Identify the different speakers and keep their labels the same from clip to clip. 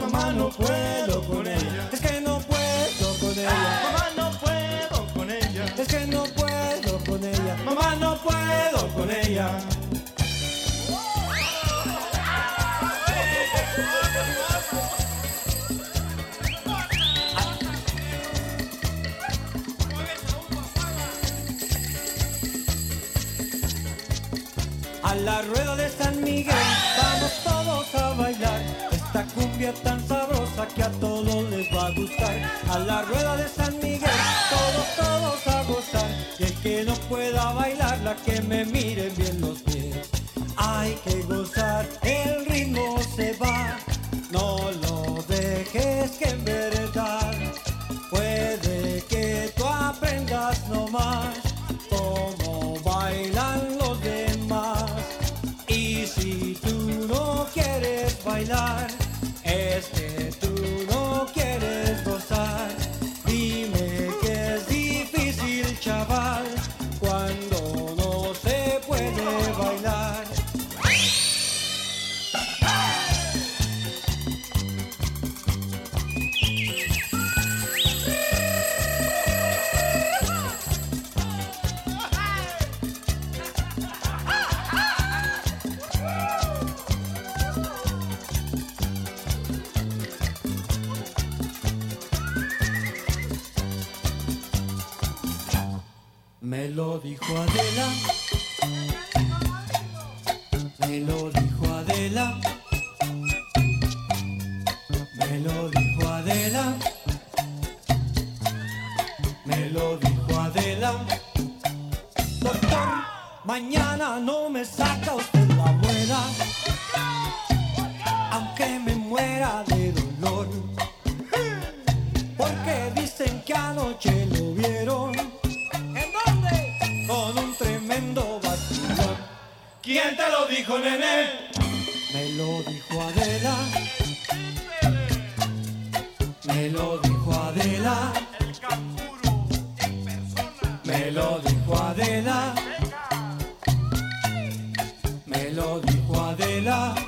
Speaker 1: Mamá no puedo con ella. Es que no puedo con ella. Mamá no puedo con ella. Es que no puedo con ella. Mamá no puedo con ella. La rueda tan sabrosa que a todos les va a gustar. A la rueda de San Miguel todos, todos a gozar. Y el que no pueda bailar, la que me mire bien los pies. Hay que gozar, el ritmo Porque dicen que anoche lo vieron. ¿En dónde? Con un tremendo vacilón. ¿Quién te lo dijo, nene? Me lo dijo Adela. Me lo dijo Adela. Me lo dijo Adela. Me lo dijo Adela.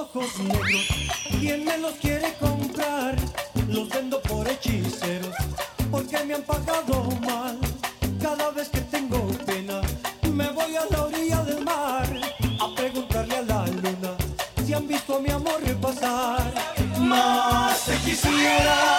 Speaker 1: Ojos negros, ¿quién me los quiere comprar? Los vendo por hechiceros, porque me han pagado mal. Cada vez que tengo pena, me voy a la orilla del mar a preguntarle a la luna si han visto a mi amor repasar. Más te quisiera,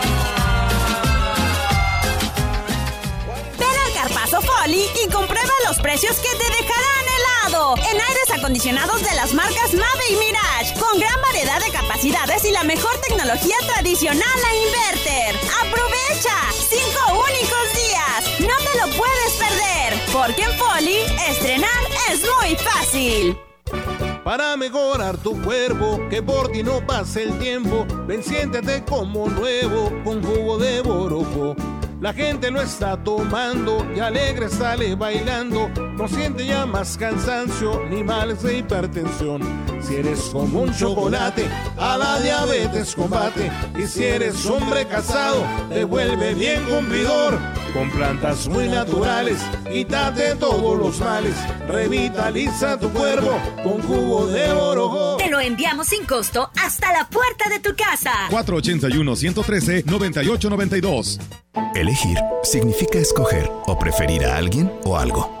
Speaker 2: Folly y comprueba los precios que te dejarán helado. En aires acondicionados de las marcas Mave y Mirage, con gran variedad de capacidades y la mejor tecnología tradicional a inverter. ¡Aprovecha! ¡Cinco únicos días! ¡No te lo puedes perder! Porque en Folly, estrenar es muy fácil.
Speaker 3: Para mejorar tu cuerpo, que por ti no pase el tiempo, ven siéntete como nuevo con jugo de borojo. La gente lo está tomando y alegre sale bailando. No siente ya más cansancio ni males de hipertensión. Si eres como un chocolate, a la diabetes combate. Y si eres hombre casado, te vuelve bien cumplidor. Con plantas muy naturales, quítate todos los males. Revitaliza tu cuerpo con jugo de orojo.
Speaker 2: Te lo enviamos sin costo hasta la puerta de tu casa.
Speaker 4: 481-113-9892.
Speaker 5: Elegir significa escoger o preferir a alguien o algo.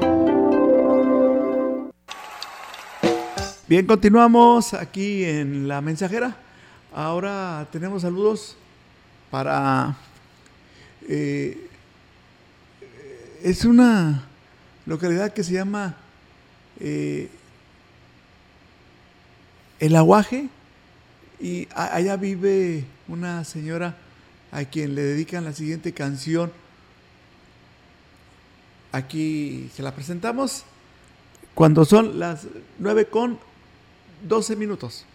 Speaker 6: Bien, continuamos aquí en La Mensajera. Ahora tenemos saludos para... eh, es una localidad que se llama eh, El Aguaje y allá vive una señora a quien le dedican la siguiente canción. Aquí se la presentamos cuando son las 9 con 12 minutos.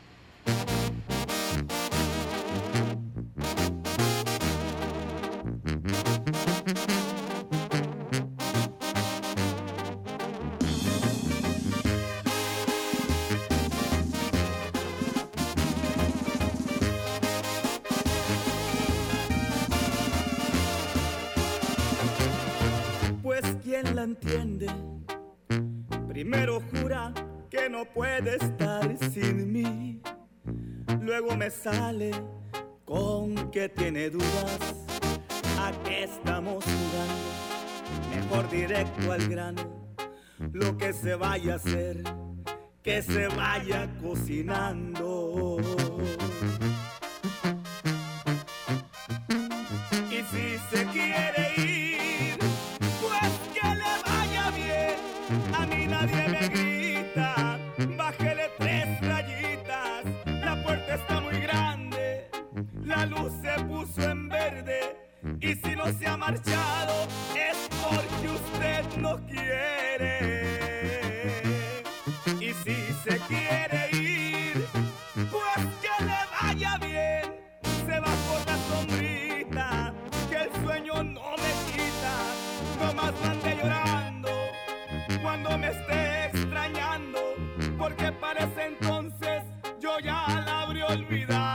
Speaker 7: Cocinando. La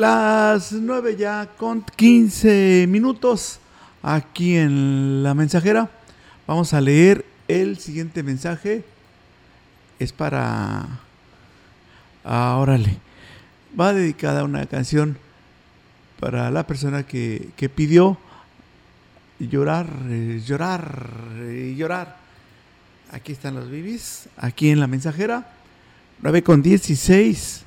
Speaker 6: Las 9 ya con 15 minutos aquí en la mensajera. Vamos a leer el siguiente mensaje. Es para... Ah, órale. Va dedicada una canción para la persona que, que pidió llorar, llorar, llorar. Aquí están los bibis, aquí en la mensajera. 9 con 16.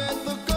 Speaker 8: A mí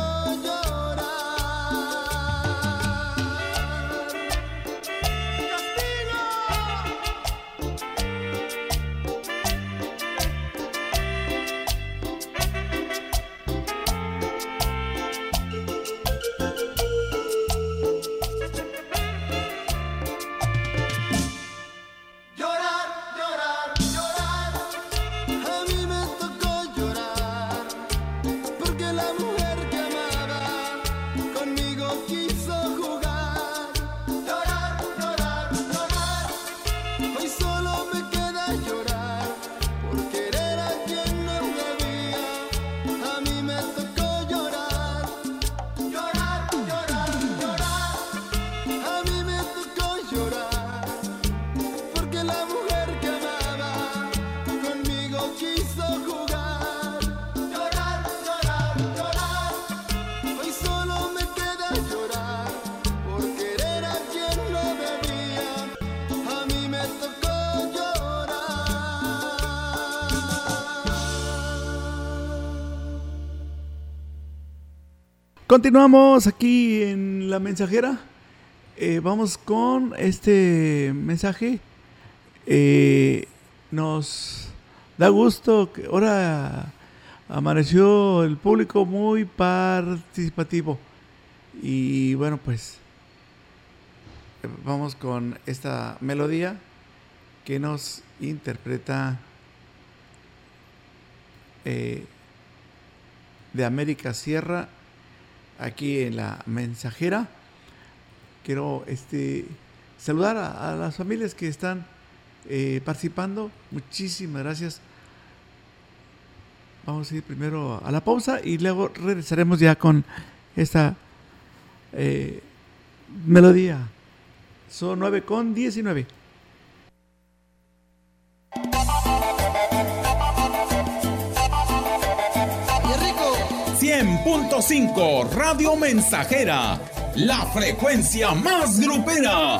Speaker 6: Continuamos aquí en la mensajera. Eh, vamos con este mensaje. Eh, nos da gusto que ahora amaneció el público muy participativo. Y bueno, pues vamos con esta melodía que nos interpreta eh, de América Sierra aquí en la mensajera. Quiero este, saludar a, las familias que están eh, participando. Muchísimas gracias. Vamos a ir primero a la pausa y luego regresaremos ya con esta eh, melodía. Son 9 con 19.
Speaker 9: 100.5 Radio Mensajera, la frecuencia más grupera.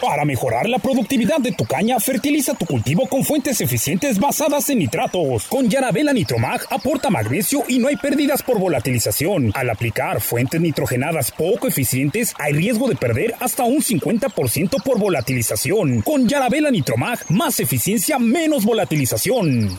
Speaker 10: Para mejorar la productividad de tu caña, fertiliza tu cultivo con fuentes eficientes basadas en nitratos. Con Yarabela Nitromag aporta magnesio y no hay pérdidas por volatilización. Al aplicar fuentes nitrogenadas poco eficientes, hay riesgo de perder hasta un 50% por volatilización. Con Yarabela Nitromag, más eficiencia, menos volatilización.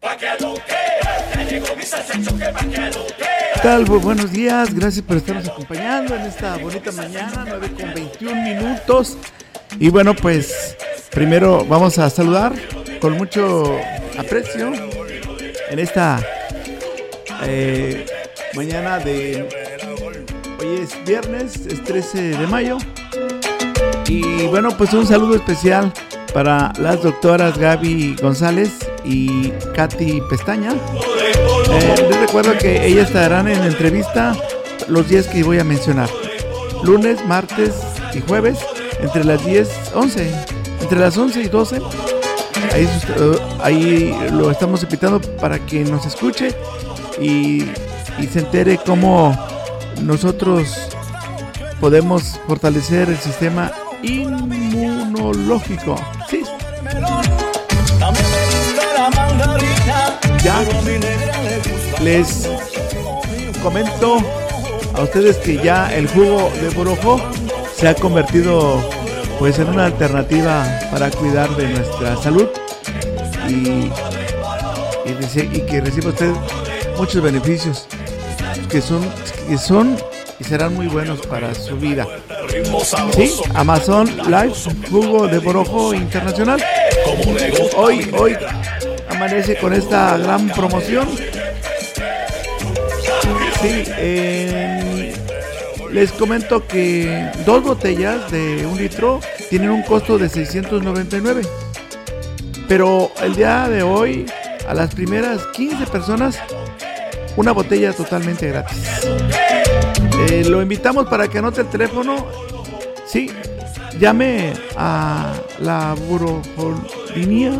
Speaker 6: ¿Qué tal? Buenos días, gracias por estarnos acompañando en esta bonita mañana, 9 con 21 minutos. Y bueno, pues primero vamos a saludar con mucho aprecio en esta eh, mañana de... Hoy es viernes, es 13 de mayo. Y bueno, pues un saludo especial para las doctoras Gaby González y Katy Pestaña. Eh, les recuerdo que ellas estarán en entrevista los días que voy a mencionar. Lunes, martes y jueves, entre las 10, 11, entre las 11 y 12. Ahí, uh, ahí lo estamos invitando para que nos escuche y, y se entere cómo nosotros podemos fortalecer el sistema inmunológico. Sí. Ya les comento a ustedes que ya el jugo de borojo se ha convertido pues en una alternativa para cuidar de nuestra salud y, y, que reciba usted muchos beneficios que son que son y serán muy buenos para su vida. Sí, Amazon Live, jugo de borojo internacional. Hoy, hoy amanece con esta gran promoción. Sí, les comento que dos botellas de un litro tienen un costo de 699. Pero el día de hoy, a las primeras 15 personas, una botella totalmente gratis. Eh, lo invitamos para que anote el teléfono. Sí, llame a la burojolinía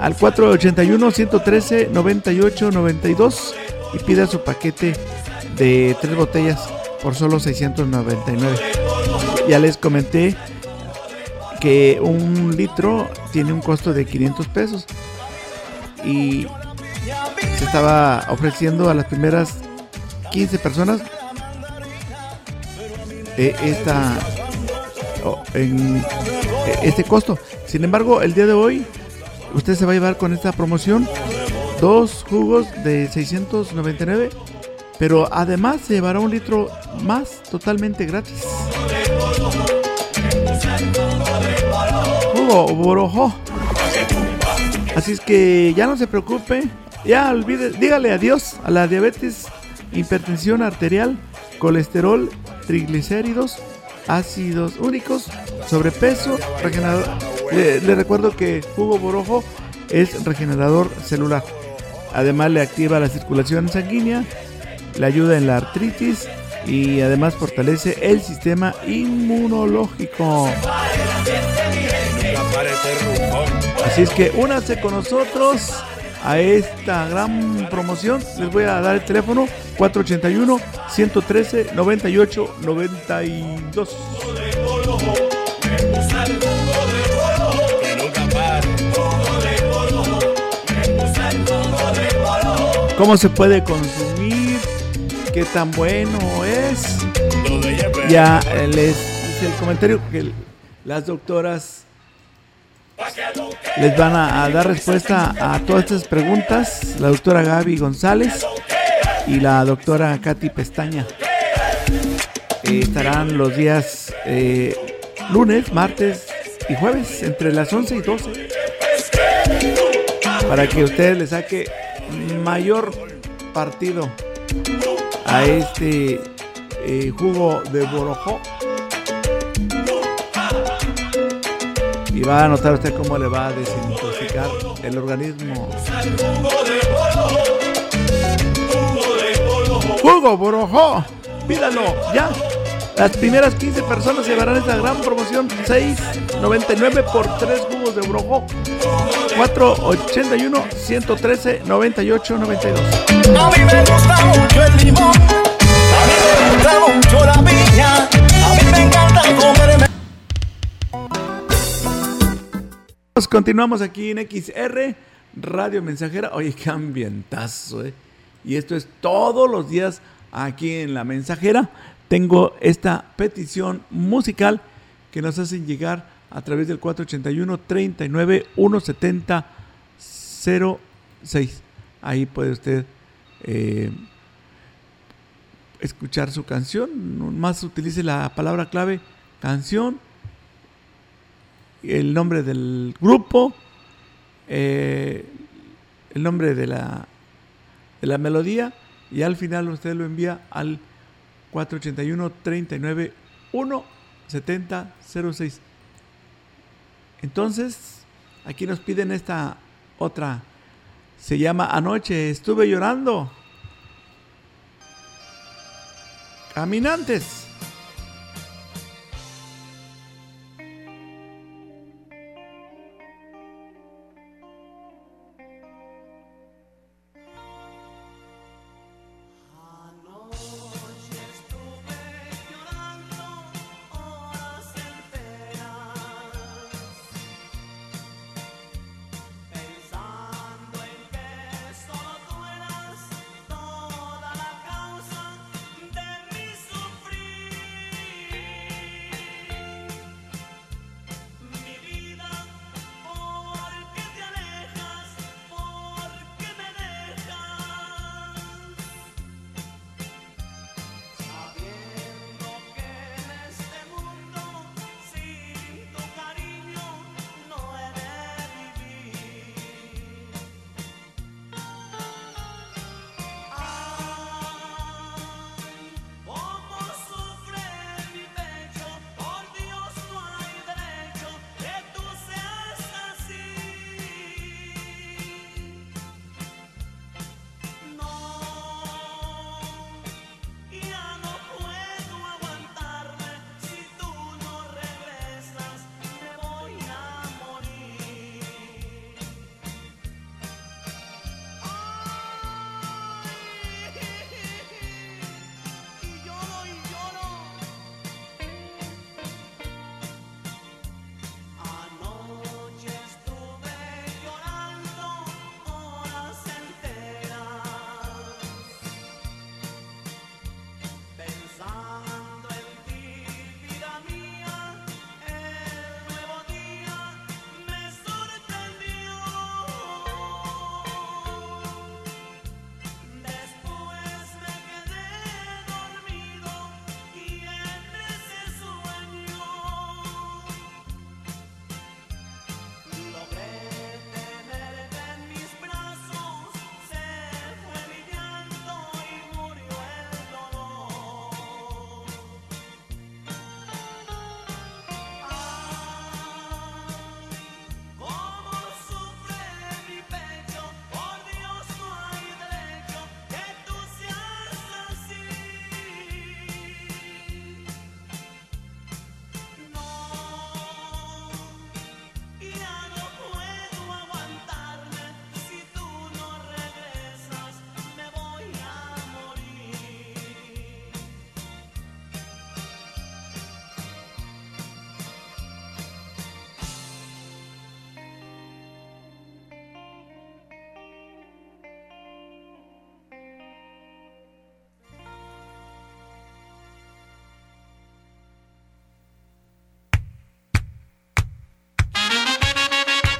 Speaker 6: al 481-113-9892 y pida su paquete de tres botellas por solo 699. Ya les comenté que un litro tiene un costo de 500 pesos y se estaba ofreciendo a las primeras 15 personas esta en este costo. Sin embargo, el día de hoy usted se va a llevar con esta promoción dos jugos de 699, pero además se llevará un litro más totalmente gratis. Jugo Borojo. Así es que ya no se preocupe, ya olvide, dígale adiós a la diabetes, hipertensión arterial, colesterol, triglicéridos, ácidos únicos, sobrepeso, regenerador. Le, le recuerdo que jugo borojo es regenerador celular. Además le activa la circulación sanguínea, le ayuda en la artritis y además fortalece el sistema inmunológico. Así es que únase con nosotros a esta gran promoción. Les voy a dar el teléfono 481 113 98 92. ¿Cómo se puede consumir? ¿Qué tan bueno es? Ya eh, les hice el comentario que las doctoras les van a, dar respuesta a todas estas preguntas. La doctora Gaby González y la doctora Katy Pestaña. Eh, estarán los días eh, lunes, martes y jueves entre las 11 y 12 para que usted le saque mayor partido a este eh, jugo de borojó. Y va a notar usted cómo le va a desintoxicar el organismo. Jugo borojó, pídalo ya. Las primeras 15 personas llevarán esta gran promoción 6.99 por 3 jugos de borojó. 481 113 98 92.
Speaker 8: A mí me gusta mucho el limón, a mí me gusta mucho la piña, a mí me encanta comerme.
Speaker 6: Continuamos aquí en XR Radio Mensajera. Oye, qué ambientazo, ¿eh? Y esto es todos los días aquí en La Mensajera. Tengo esta petición musical que nos hacen llegar a través del 481 39 170 06. Ahí puede usted eh, escuchar su canción. Más utilice la palabra clave canción el nombre del grupo, eh, el nombre de la, de la melodía y al final usted lo envía al 481 39 170 06. Entonces, aquí nos piden esta otra. Se llama Anoche estuve llorando. Caminantes.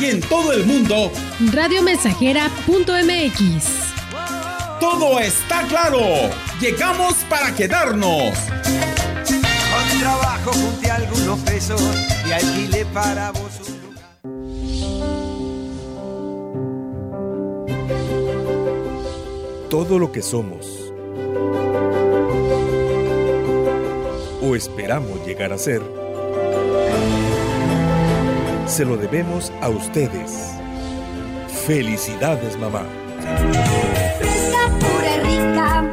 Speaker 9: Y en todo el mundo,
Speaker 11: Radiomensajera.mx.
Speaker 9: todo está claro. Llegamos para quedarnos.
Speaker 12: Con trabajo junté algunos pesos y alquilé para vos un
Speaker 13: Todo lo que somos o esperamos llegar a ser, se lo debemos a ustedes. Felicidades, mamá.
Speaker 8: Fresca, pura y rica,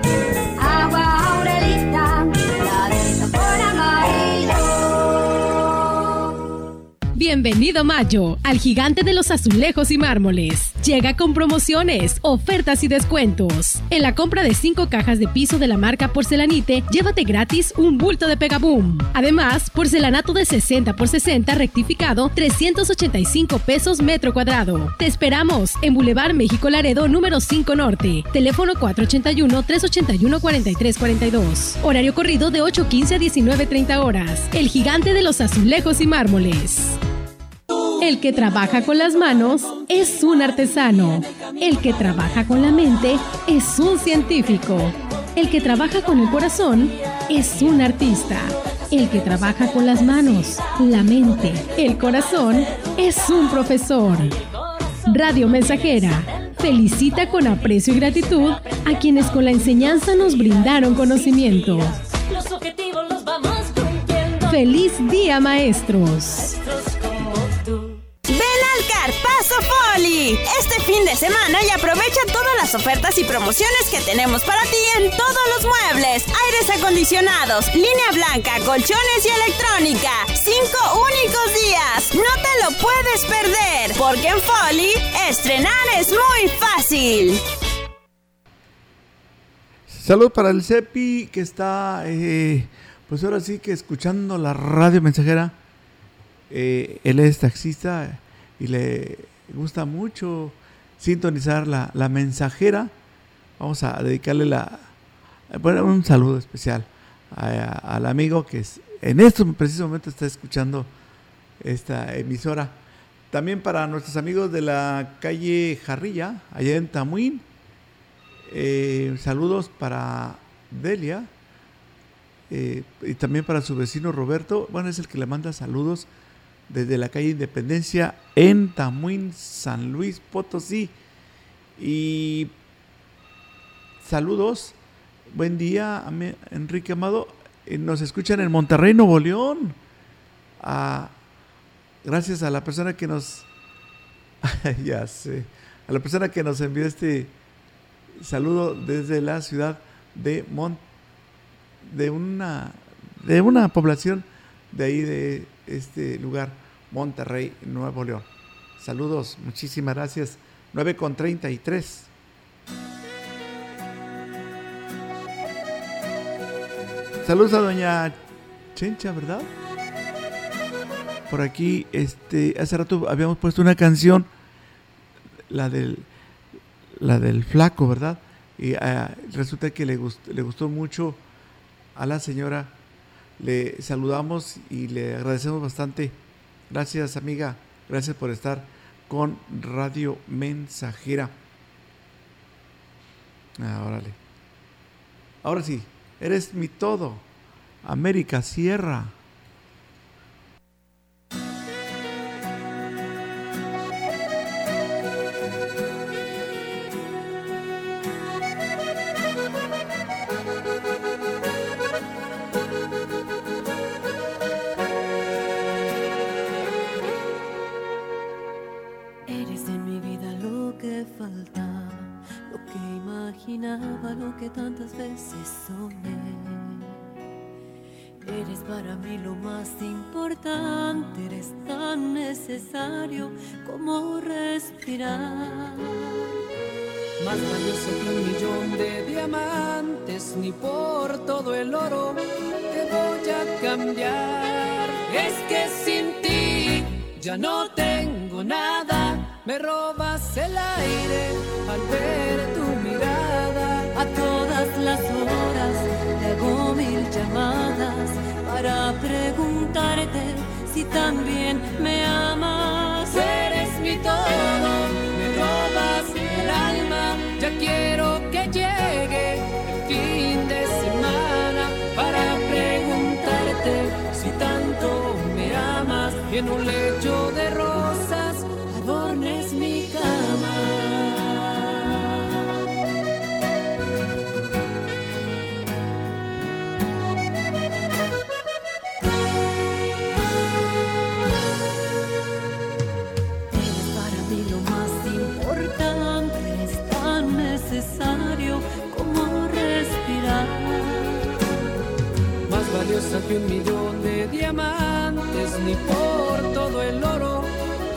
Speaker 8: agua aurelita, la de sabor amarillo.
Speaker 11: Bienvenido Mayo al gigante de los azulejos y mármoles. Llega con promociones, ofertas y descuentos. En la compra de 5 cajas de piso de la marca Porcelanite, llévate gratis un bulto de Pegaboom. Además, porcelanato de 60 por 60 rectificado, 385 pesos metro cuadrado. Te esperamos en Boulevard México Laredo número 5 Norte. Teléfono 481-381-4342. Horario corrido de 8.15 a 19.30 horas. El gigante de los azulejos y mármoles. El que trabaja con las manos es un artesano. El que trabaja con la mente es un científico. El que trabaja con el corazón es un artista. El que trabaja con las manos, la mente, el corazón es un profesor. Radio Mensajera felicita con aprecio y gratitud a quienes con la enseñanza nos brindaron conocimiento.
Speaker 8: Los objetivos los vamos cumpliendo.
Speaker 11: ¡Feliz día, maestros!
Speaker 2: Este fin de semana y aprovecha todas las ofertas y promociones que tenemos para ti en todos los muebles, aires acondicionados, línea blanca, colchones y electrónica. Cinco únicos días. No te lo puedes perder, porque en Poli estrenar es muy fácil.
Speaker 6: Salud para el CEPI que está, eh, pues ahora sí que escuchando la radio mensajera. Eh, él es taxista y le gusta mucho sintonizar la, la mensajera. Vamos a dedicarle la, bueno, un saludo especial a- al amigo que es- en este preciso momento está escuchando esta emisora. También para nuestros amigos de la calle Jarrilla, allá en Tamuín. Eh, saludos para Delia eh, y también para su vecino Roberto. Bueno, es el que le manda saludos desde la calle Independencia en Tamuín, San Luis Potosí. Y saludos, buen día, Enrique Amado. Eh, Nos escuchan en Monterrey, Nuevo León. Ah, gracias a la persona que nos. ya sé. A la persona que nos envió este saludo desde la ciudad de Mont. de una. de una población de ahí de este lugar, Monterrey, Nuevo León. Saludos, muchísimas gracias. 9 con 33. Saludos a doña Chencha, ¿verdad? Por aquí, este, hace rato habíamos puesto una canción, la del, la del flaco, ¿verdad? Y ah, resulta que le le gustó mucho a la señora. Le saludamos y le agradecemos bastante. Gracias, amiga. Gracias por estar con Radio Mensajera. Ah, órale. Ahora sí, eres mi todo. América Sierra.
Speaker 14: Que tantas veces soñé. Eres para mí lo más importante, eres tan necesario como respirar.
Speaker 15: más valioso que un millón de diamantes, ni por todo el oro te voy a cambiar. Es que sin ti ya no tengo nada, me robas el aire al ver tu.
Speaker 14: A todas las horas te hago mil llamadas para preguntarte si también me amas.
Speaker 15: Eres mi todo, me robas el alma. Ya quiero que llegue el fin de semana para preguntarte si tanto me amas. Y en un lecho de rosas un millón de diamantes, ni por todo el oro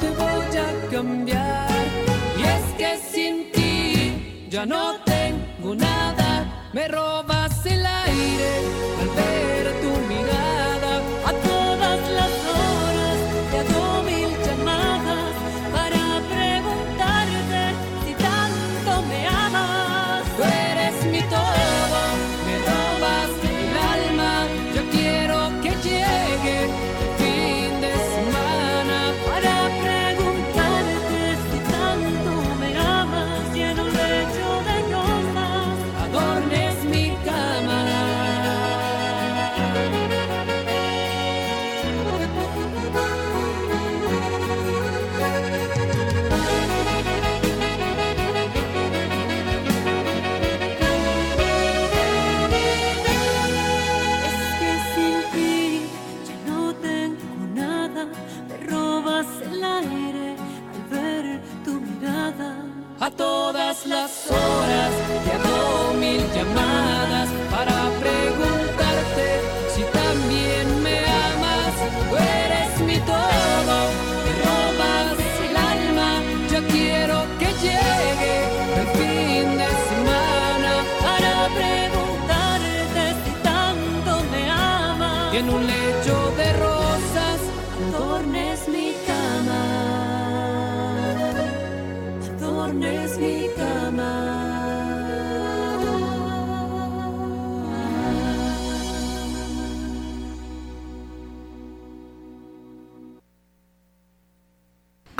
Speaker 15: te voy a cambiar. Y es que sin ti ya no tengo nada, me robas el aire al ver tu mirada.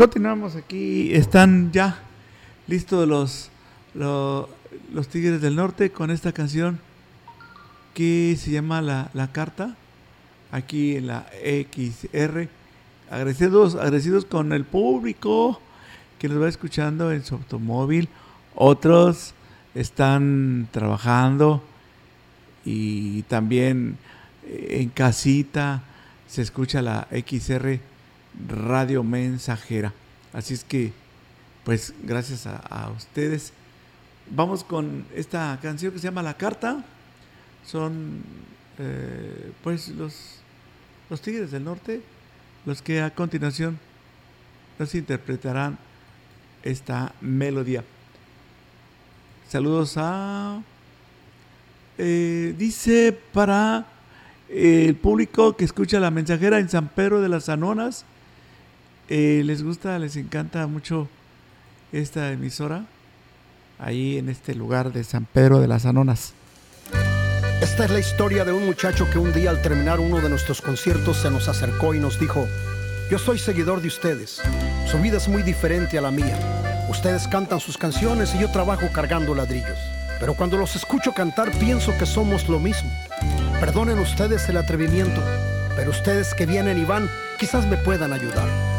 Speaker 6: Continuamos aquí. Están ya listos los, lo- los Tigres del Norte con esta canción que se llama La, La Carta. Aquí en la XR. Agradecidos, agradecidos con el público que nos va escuchando en su automóvil. Otros están trabajando y también eh, en casita se escucha la XR Radio Mensajera. Así es que, pues, gracias a, ustedes. Vamos con esta canción que se llama La Carta. Son, eh, pues, los, los Tigres del Norte, los que a continuación nos interpretarán esta melodía. Saludos a... eh, dice para el público que escucha la mensajera en San Pedro de las Anonas. Eh, les gusta, les encanta mucho esta emisora. Ahí en este lugar de San Pedro de las Anonas.
Speaker 16: Esta es la historia de un muchacho que un día al terminar uno de nuestros conciertos se nos acercó y nos dijo, yo soy seguidor de ustedes, su vida es muy diferente a la mía. Ustedes cantan sus canciones y yo trabajo cargando ladrillos. Pero cuando los escucho cantar pienso que somos lo mismo. Perdonen ustedes el atrevimiento, pero ustedes que vienen y van quizás me puedan ayudar.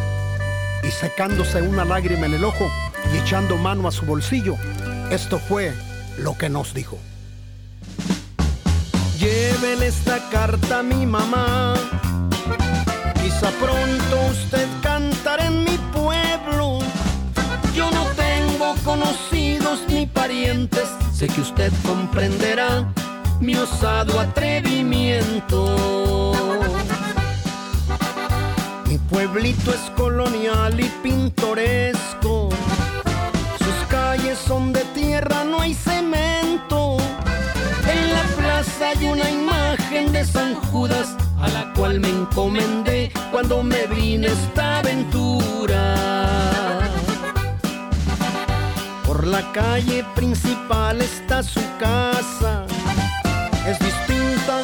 Speaker 16: Y secándose una lágrima en el ojo y echando mano a su bolsillo, esto fue lo que nos dijo.
Speaker 17: Lleven esta carta a mi mamá. Quizá pronto usted cantará en mi pueblo. Yo no tengo conocidos ni parientes. Sé que usted comprenderá mi osado atrevimiento. Pueblito es colonial y pintoresco. Sus calles son de tierra, no hay cemento. En la plaza hay una imagen de San Judas a la cual me encomendé cuando me vine esta aventura. Por la calle principal está su casa, es distinta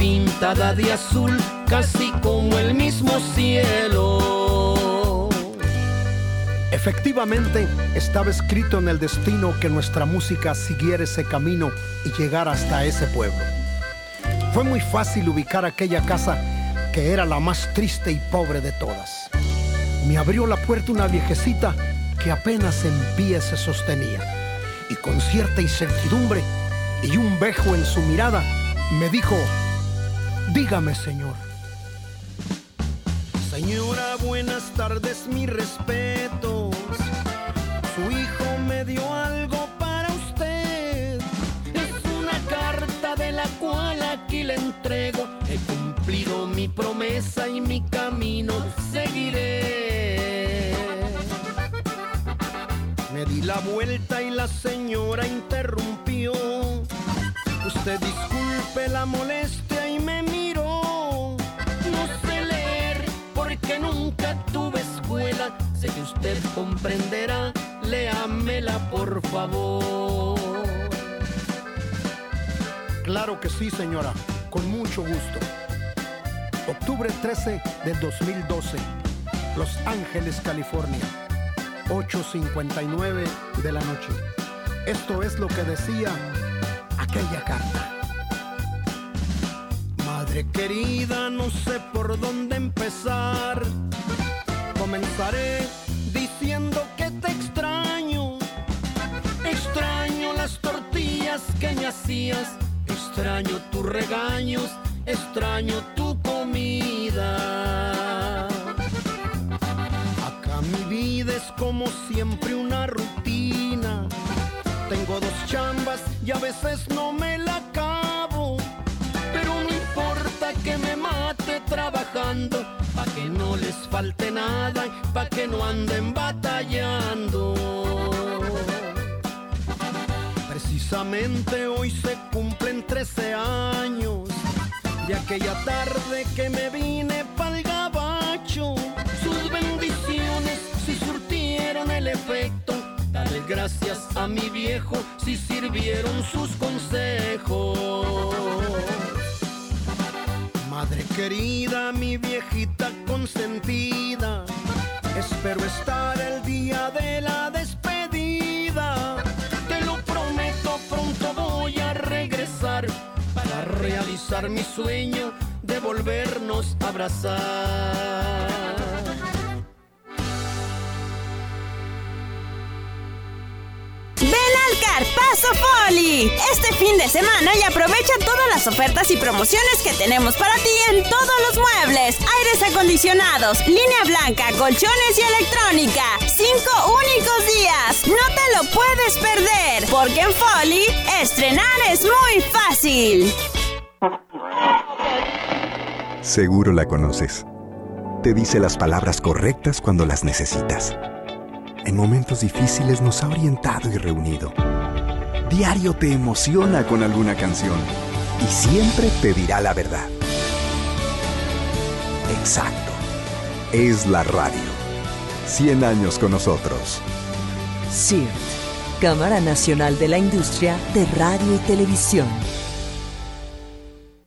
Speaker 17: pintada de azul, casi como el mismo cielo. Efectivamente, estaba escrito en el destino que nuestra música siguiera ese camino y llegara hasta ese pueblo. Fue muy fácil ubicar aquella casa que era la más triste y pobre de todas. Me abrió la puerta una viejecita que apenas en pie se sostenía y con cierta incertidumbre y un bejo en su mirada me dijo, dígame señor. Señora, buenas tardes, mis respetos. Su hijo me dio algo para usted. Es una carta de la cual aquí le entrego. He cumplido mi promesa y mi camino seguiré. Me di la vuelta y la señora interrumpió. Usted disculpe la molestia porque nunca tuve escuela. Sé que usted comprenderá, léamela por favor. Claro que sí, señora, con mucho gusto. Octubre 13 del 2012, Los Ángeles, California, 8.59 de la noche. Esto es lo que decía aquella carta. Madre querida, no sé por dónde empezar. Comenzaré diciendo que te extraño. Extraño las tortillas que me hacías. Extraño tus regaños. Extraño tu comida. Acá mi vida es como siempre una rutina. Tengo dos chambas y a veces no me la acabo. Que me mate trabajando, pa' que no les falte nada, pa' que no anden batallando. Precisamente hoy se cumplen 13 años de aquella tarde que me vine pa'l gabacho. Sus bendiciones si surtieron el efecto. Dale gracias a mi viejo si sirvieron sus consejos. Querida, mi viejita consentida, espero estar el día de la despedida. Te lo prometo, pronto voy a regresar para realizar mi sueño de volvernos a abrazar.
Speaker 2: Ven al Carpazo Foli este fin de semana y aprovecha todas las ofertas y promociones que tenemos para ti en todos los muebles, aires acondicionados, línea blanca, colchones y electrónica. Cinco únicos días, no te lo puedes perder, porque en Foli estrenar es muy fácil.
Speaker 18: Seguro la conoces. Te dice las palabras correctas cuando las necesitas. En momentos difíciles nos ha orientado y reunido. Diario te emociona con alguna canción y siempre te dirá la verdad. Exacto. Es la radio. 100 años con nosotros.
Speaker 19: CIRT, Cámara Nacional de la Industria de Radio y Televisión.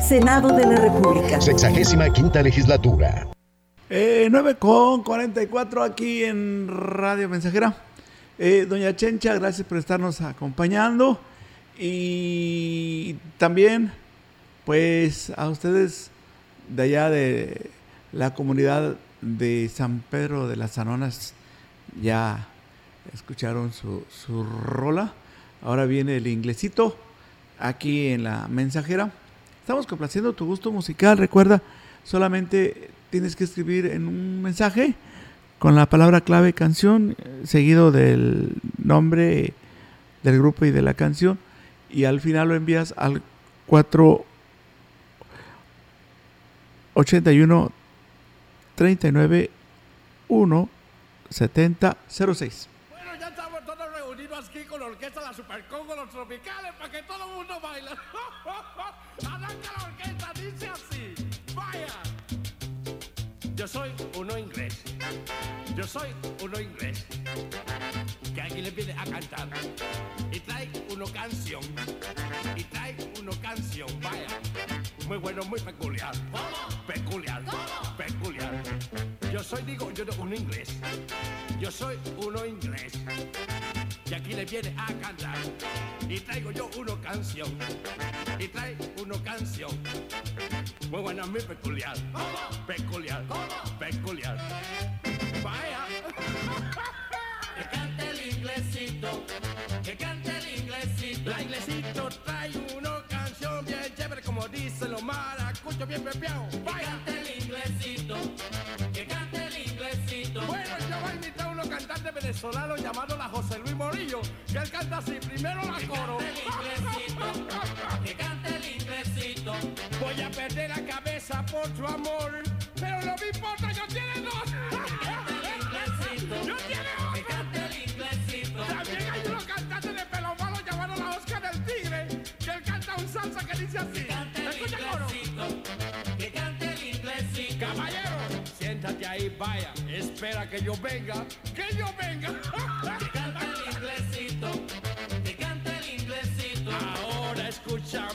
Speaker 20: Senado de la República.
Speaker 21: Sexagésima quinta legislatura.
Speaker 6: Eh, 9 con 44 aquí en Radio Mensajera. Eh, doña Chencha, gracias por estarnos acompañando. Y también, pues, a ustedes de allá de la comunidad de San Pedro de las Anonas ya escucharon su, su rola. Ahora viene el inglesito aquí en la mensajera. Estamos complaciendo tu gusto musical. Recuerda, solamente tienes que escribir en un mensaje con la palabra clave canción, eh, seguido del nombre del grupo y de la canción. Y al final lo envías al 481 39 1 70 06.
Speaker 22: Bueno, ya estamos todos reunidos aquí con la orquesta de la Supercongo, los tropicales, para que todo el mundo baile. Arranca la orquesta, dice así. Vaya. Yo soy uno inglés. Yo soy uno inglés. Que aquí le viene a cantar. Y trae uno canción. Y trae uno canción. Vaya. Muy bueno, muy peculiar. Peculiar. Peculiar. Yo soy, digo, yo no uno inglés. Yo soy uno inglés. Y aquí le viene a cantar. Y traigo yo uno canción. Y trae uno canción. Muy buena, muy peculiar. Peculiar. Peculiar. Vaya. Que cante el inglesito. Que cante el inglesito. La inglesito trae una canción bien chévere, como dicen los maracuchos, bien pepeado. Vaya. Que cante el inglesito. Venezolanos llamados la José Luis Morillo. Que él canta así, primero la coro. Que cante el inglesito. Voy a perder la cabeza por tu amor. Pero no me importa, yo tiene dos. Yo tiene otro. También hay unos cantantes de pelo malo llamados la Oscar del Tigre. Que él canta un salsa que dice así. Ahí, vaya. Espera que yo venga. Que yo venga. Que cante el inglesito. Que cante el inglesito. Ahora escucha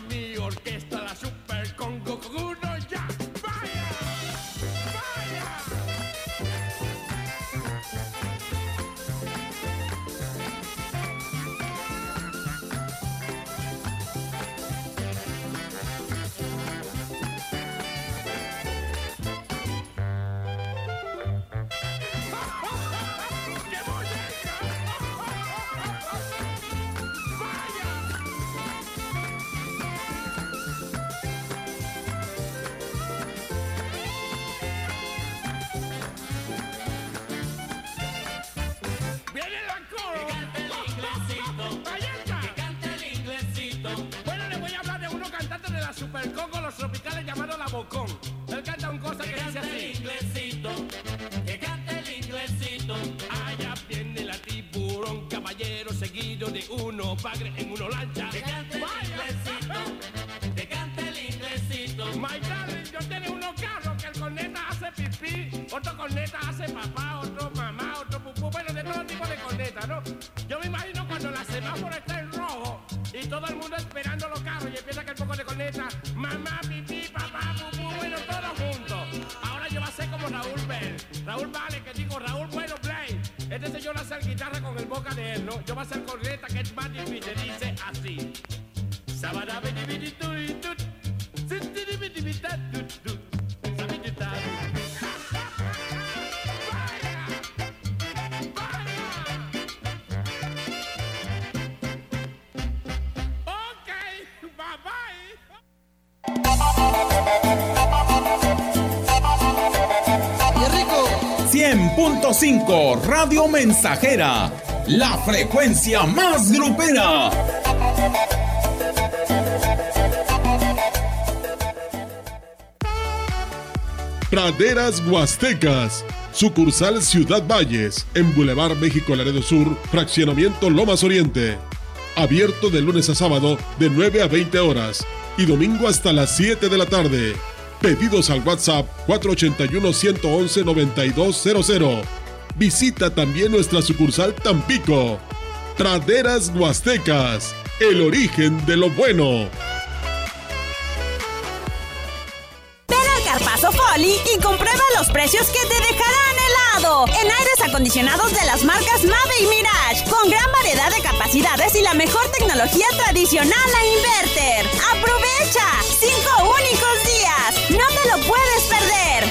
Speaker 22: Super Congo, los tropicales llamados La Bocón. Él canta un cosa que, dice así. el inglesito. Que cante el inglesito. Allá viene la tiburón, caballero seguido de uno bagre en uno lancha. Que cante el inglesito. Que cante el inglesito. My darling, yo tengo unos carros que el corneta hace pipí, otro corneta hace papá, guitarra con el boca de él, ¿no? Yo voy a hacer corneta que es más difícil, dice así. Bye.
Speaker 9: 100.5 Radio Mensajera, la frecuencia más grupera.
Speaker 23: Praderas Huastecas. Sucursal Ciudad Valles, en Boulevard México Laredo Sur, Fraccionamiento Lomas Oriente. Abierto de lunes a sábado de 9 a 20 horas y domingo hasta las 7 de la tarde. Pedidos al WhatsApp 481-111-9200. Visita también nuestra sucursal Tampico. Praderas Huastecas, el origen de lo bueno.
Speaker 2: Ven al Carpazo Folly y comprueba los precios que te dejarán helado. En aires acondicionados de las marcas Mave y Mirage, con gran variedad de capacidades y la mejor tecnología tradicional a inverter. ¡Aprovecha! ¡Cinco únicos días! ¡No te lo puedes perder!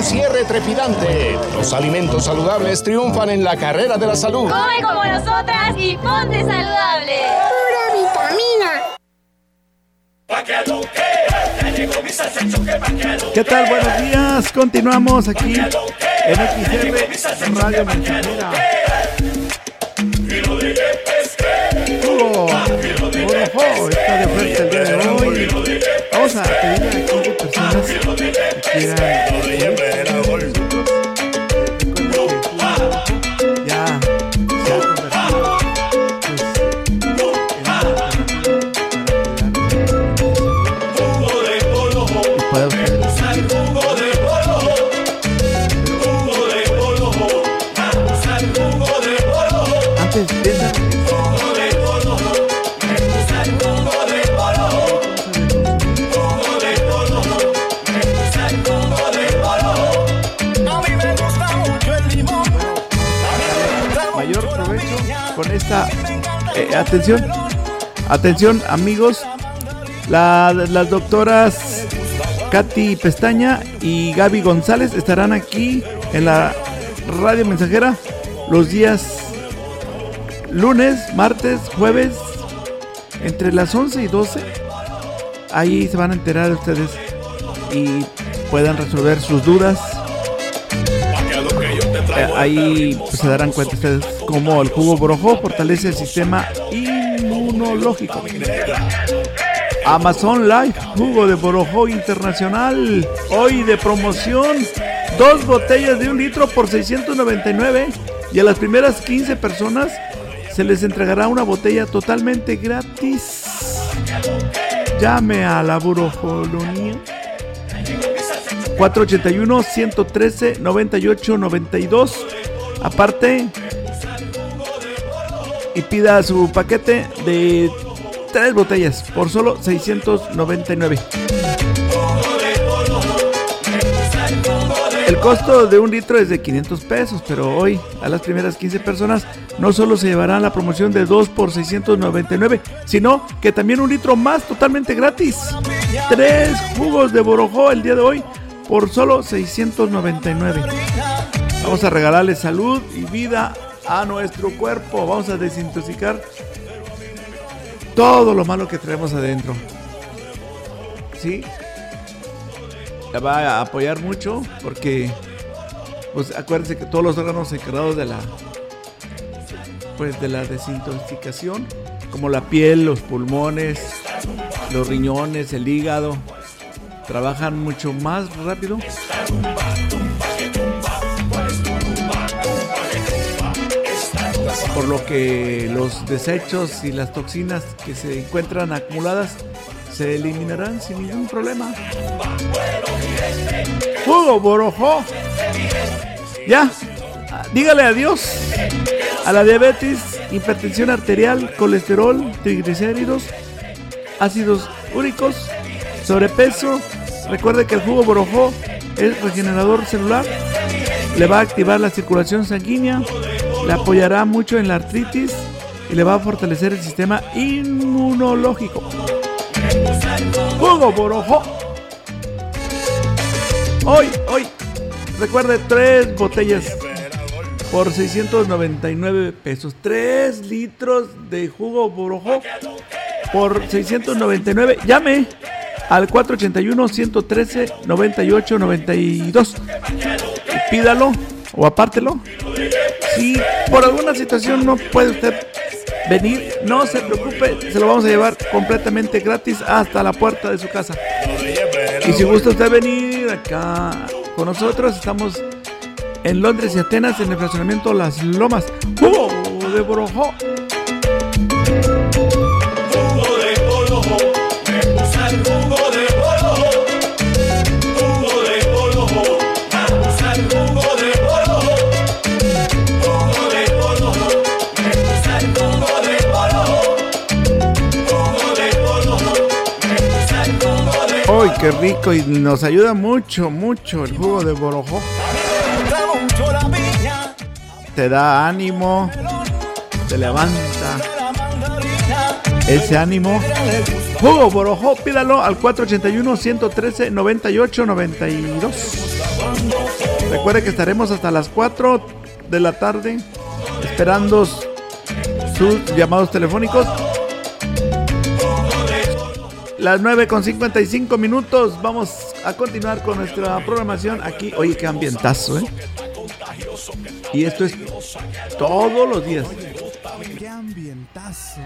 Speaker 24: Un cierre trepidante. Los alimentos saludables triunfan en la carrera de la salud.
Speaker 25: Come como nosotras y ponte saludable. Pura vitamina.
Speaker 6: ¿Qué tal? Buenos días. Continuamos aquí en XR Radio. Hugo está de el día de hoy. Vamos a pedirle a cinco personas que quieran. Eh, atención atención amigos La- las doctoras Katy Pestaña y Gaby González estarán aquí en la radio mensajera los días lunes, martes, jueves, entre las 11 y 12. Ahí se van a enterar ustedes y puedan resolver sus dudas. Eh, ahí se darán cuenta ustedes cómo el jugo brojo fortalece el sistema inmunológico. Amazon Live, jugo de Borojo Internacional, hoy de promoción, dos botellas de un litro por 699 y a las primeras 15 personas se les entregará una botella totalmente gratis. Llame a la Borojolonía 481 113 98 92. Aparte y pida su paquete de tres botellas por solo 699. El costo de un litro es de 500 pesos, pero hoy a las primeras 15 personas no solo se llevarán la promoción de 2 por 699, sino que también un litro más totalmente gratis. Tres jugos de Borojó el día de hoy por solo 699. Vamos a regalarle salud y vida a nuestro cuerpo. Vamos a desintoxicar todo lo malo que traemos adentro. ¿Sí? Va a apoyar mucho porque, pues acuérdense que todos los órganos encargados de la, pues de la desintoxicación, como la piel, los pulmones, los riñones, el hígado, trabajan mucho más rápido. Por lo que los desechos y las toxinas que se encuentran acumuladas se eliminarán sin ningún problema. Jugo Borojó. Ya, dígale adiós a la diabetes, hipertensión arterial, colesterol, triglicéridos, ácidos úricos, sobrepeso. Recuerde que el jugo Borojó es regenerador celular, le va a activar la circulación sanguínea, le apoyará mucho en la artritis y le va a fortalecer el sistema inmunológico. Jugo Borojó. Hoy, hoy, recuerde tres botellas por 699 pesos. 3 litros de jugo Borojó por 699. Llame al 481-113-98-92. Y pídalo o apártelo. Si por alguna situación no puede usted venir, no se preocupe, se lo vamos a llevar completamente gratis hasta la puerta de su casa. Y si gusta usted venir acá con nosotros, estamos en Londres y Atenas en el fraccionamiento Las Lomas. ¡Jugo de Borojó! Qué rico y nos ayuda mucho, mucho el jugo de borojó. Te da ánimo, te levanta ese ánimo. Jugo borojó, pídalo al 481 113 98 92. Recuerde que estaremos hasta las 4 de la tarde esperando sus llamados telefónicos. Las 9 con 55 minutos. Vamos a continuar con nuestra programación aquí. Oye, qué ambientazo, ¿eh? Y esto es todos los días.
Speaker 26: Qué ambientazo.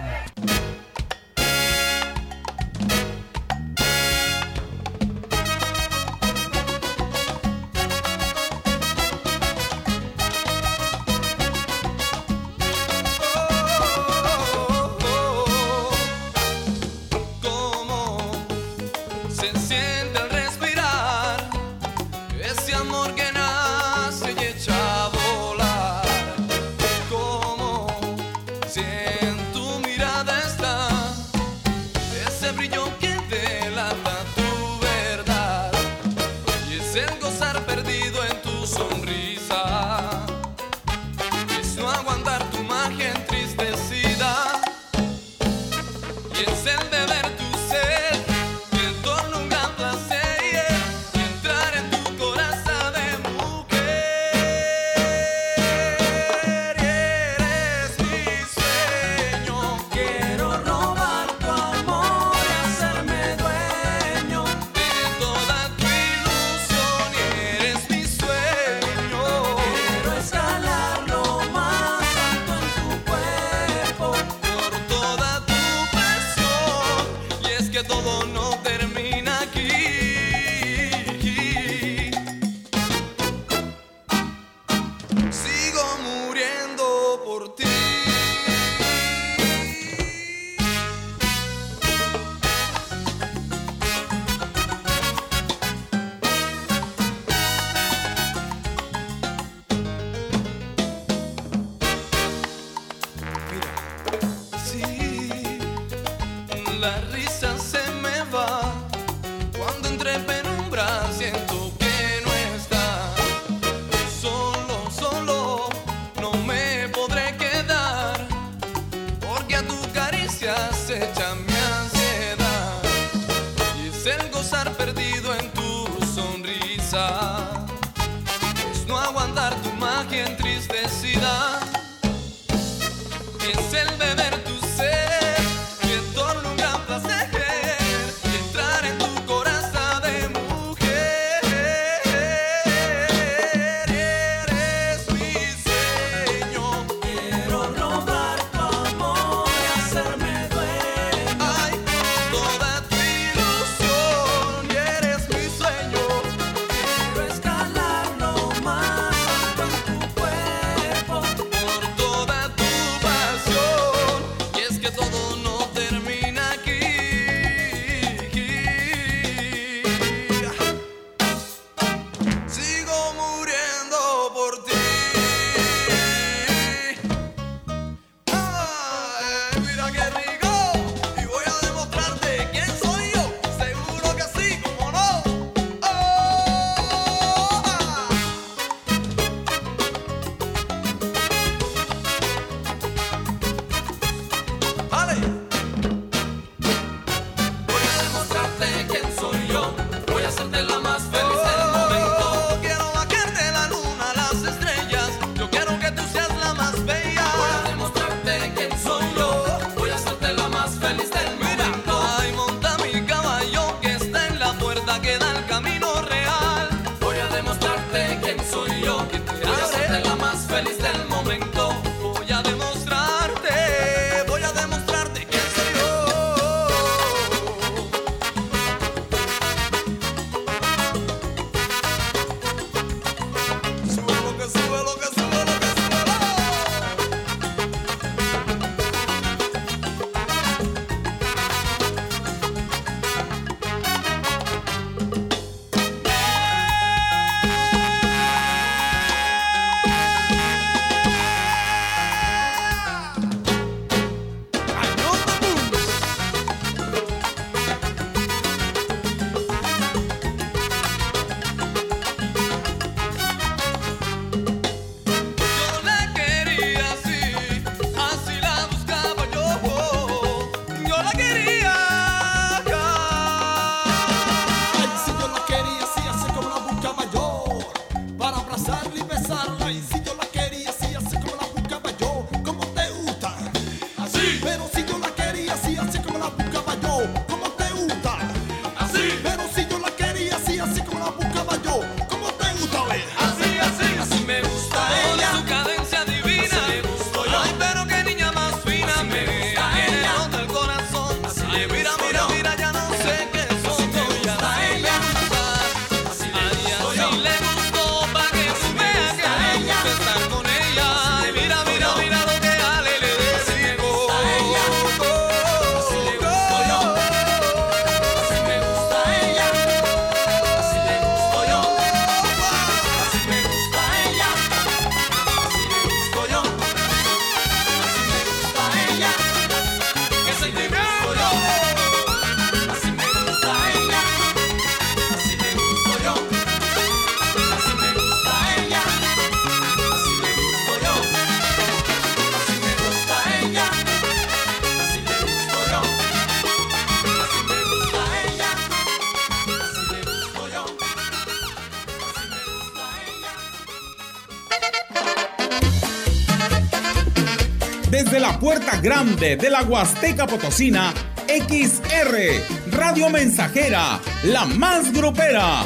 Speaker 9: De la Huasteca Potosina, XR, Radio Mensajera, la más grupera.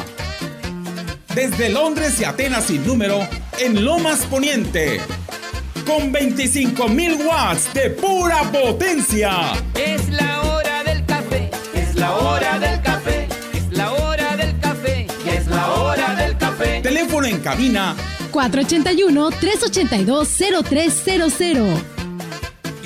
Speaker 9: Desde Londres y Atenas sin número, en Lomas Poniente. Con 25.000 watts de pura potencia.
Speaker 15: Es la hora del café, es la hora del café, es la hora del café, es la hora del café.
Speaker 9: Teléfono en cabina
Speaker 11: 481-382-0300.